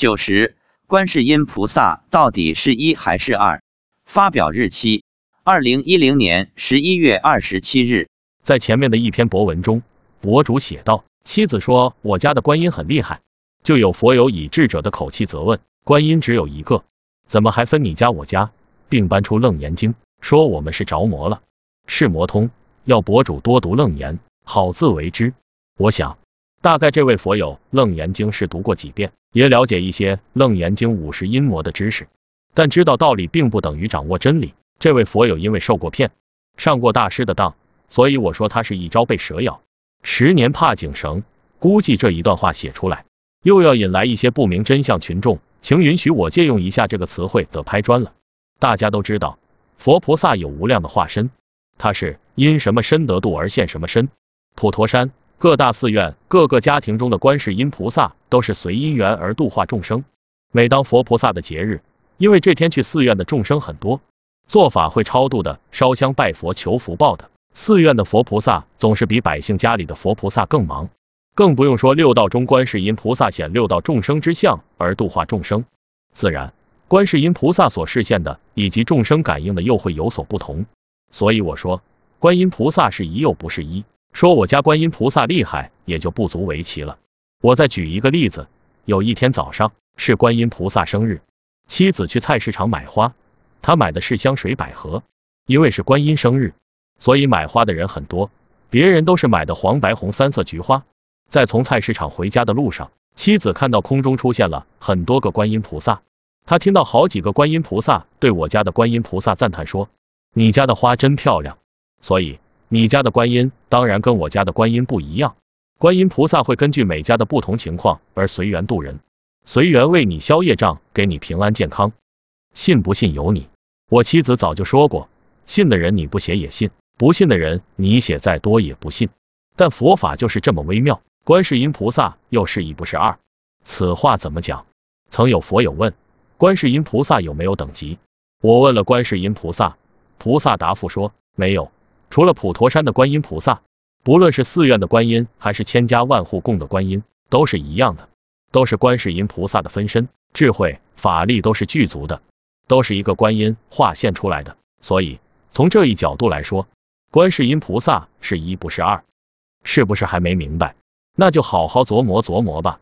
九十，观世音菩萨到底是一还是二？发表日期：二零一零年十一月二十七日。在前面的一篇博文中，博主写道：妻子说我家的观音很厉害，就有佛友以智者的口气责问：观音只有一个，怎么还分你家我家？并搬出楞严经，说我们是着魔了，是魔通，要博主多读楞严，好自为之。我想，大概这位佛友楞严经是读过几遍，也了解一些楞严经五十阴魔的知识，但知道道理并不等于掌握真理。这位佛友因为受过骗，上过大师的当，所以我说他是一朝被蛇咬，十年怕井绳。估计这一段话写出来，又要引来一些不明真相群众，请允许我借用一下这个词汇的拍砖了。大家都知道，佛菩萨有无量的化身，他是因什么身得度而现什么身。普陀山各大寺院、各个家庭中的观世音菩萨都是随因缘而度化众生。每当佛菩萨的节日，因为这天去寺院的众生很多，做法会超度的、烧香拜佛求福报的，寺院的佛菩萨总是比百姓家里的佛菩萨更忙。更不用说六道中观世音菩萨显六道众生之相而度化众生，自然。观世音菩萨所示现的，以及众生感应的，又会有所不同。所以我说，观音菩萨是一又不是一。说我家观音菩萨厉害，也就不足为奇了。我再举一个例子，有一天早上是观音菩萨生日，妻子去菜市场买花，她买的是香水百合，因为是观音生日，所以买花的人很多。别人都是买的黄、白、红三色菊花。在从菜市场回家的路上，妻子看到空中出现了很多个观音菩萨。她听到好几个观音菩萨对我家的观音菩萨赞叹说：“你家的花真漂亮。”所以你家的观音当然跟我家的观音不一样。观音菩萨会根据每家的不同情况而随缘度人，随缘为你消业障，给你平安健康。信不信由你。我妻子早就说过，信的人你不写也信，不信的人你写再多也不信。但佛法就是这么微妙，观世音菩萨又是一不是二，此话怎么讲？曾有佛友问。观世音菩萨有没有等级？我问了观世音菩萨，菩萨答复说没有，除了普陀山的观音菩萨，不论是寺院的观音，还是千家万户供的观音，都是一样的，都是观世音菩萨的分身，智慧法力都是具足的，都是一个观音化现出来的。所以从这一角度来说，观世音菩萨是一不是二，是不是还没明白？那就好好琢磨琢磨吧。